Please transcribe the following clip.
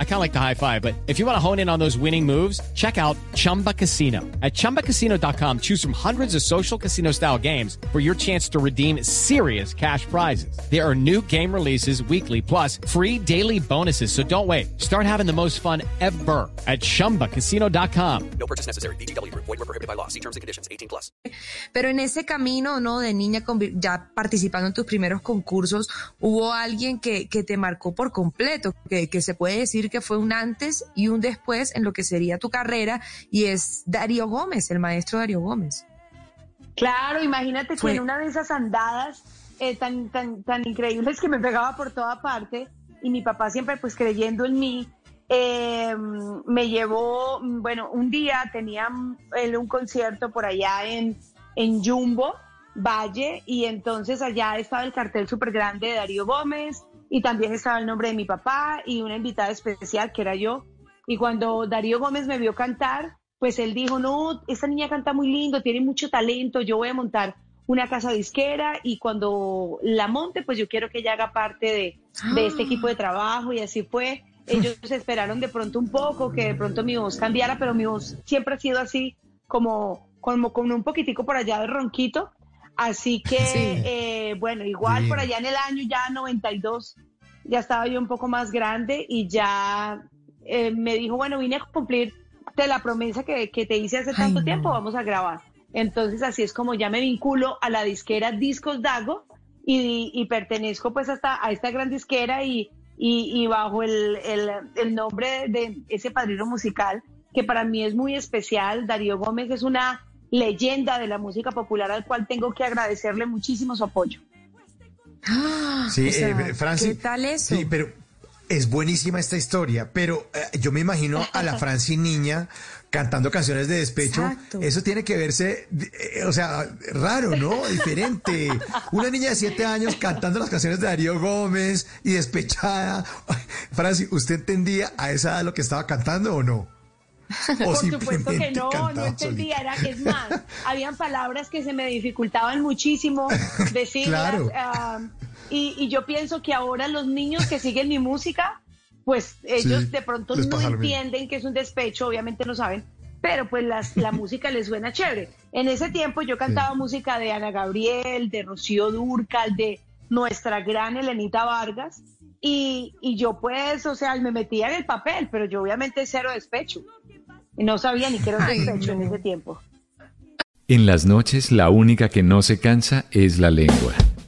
I kind of like the high five, but if you want to hone in on those winning moves, check out Chumba Casino. At chumbacasino.com, choose from hundreds of social casino style games for your chance to redeem serious cash prizes. There are new game releases weekly, plus free daily bonuses. So don't wait. Start having the most fun ever at chumbacasino.com. No purchase necessary. BGW. Void were prohibited by law. See terms and conditions. 18 plus. Pero en ese camino, ¿no? De niña convi- ya participando en tus primeros concursos, hubo alguien que, que te marcó por completo, que, que se puede decir que fue un antes y un después en lo que sería tu carrera, y es Darío Gómez, el maestro Darío Gómez. Claro, imagínate Fue- que en una de esas andadas eh, tan, tan, tan increíbles que me pegaba por toda parte y mi papá siempre pues creyendo en mí, eh, me llevó, bueno, un día tenía él un concierto por allá en, en Jumbo, Valle, y entonces allá estaba el cartel súper grande de Darío Gómez y también estaba el nombre de mi papá y una invitada especial que era yo. Y cuando Darío Gómez me vio cantar, pues él dijo, no, esta niña canta muy lindo, tiene mucho talento, yo voy a montar una casa disquera y cuando la monte, pues yo quiero que ella haga parte de, de este equipo de trabajo y así fue. Ellos esperaron de pronto un poco, que de pronto mi voz cambiara, pero mi voz siempre ha sido así, como, como con un poquitico por allá de ronquito. Así que, Sí. eh, bueno, igual por allá en el año ya 92, ya estaba yo un poco más grande y ya eh, me dijo, bueno, vine a cumplirte la promesa que, que te hice hace Ay, tanto no. tiempo, vamos a grabar. Entonces así es como ya me vinculo a la disquera Discos Dago y, y pertenezco pues hasta a esta gran disquera y, y, y bajo el, el, el nombre de ese padrino musical que para mí es muy especial. Darío Gómez es una leyenda de la música popular al cual tengo que agradecerle muchísimo su apoyo. ¡Ah! Sí, O sea, eh, Franci. ¿Qué tal eso? Sí, pero es buenísima esta historia, pero eh, yo me imagino a la Franci niña cantando canciones de despecho. Exacto. Eso tiene que verse, eh, o sea, raro, ¿no? Diferente. Una niña de siete años cantando las canciones de Darío Gómez y despechada. Franci, ¿usted entendía a esa edad lo que estaba cantando o no? O Por supuesto que no, no entendía, solita? era que es más, habían palabras que se me dificultaban muchísimo decirlas. Claro. ah, y, y yo pienso que ahora los niños que siguen mi música, pues ellos Sí, de pronto no entienden que es un despecho, obviamente no saben, pero pues las, la música les suena chévere. En ese tiempo yo cantaba música de Ana Gabriel, de Rocío Durcal, de nuestra gran Elenita Vargas. Y, y yo pues, o sea, me metía en el papel, pero yo obviamente cero despecho. Y no sabía ni qué era un Ay, despecho en ese tiempo. En las noches la única que no se cansa es la lengua.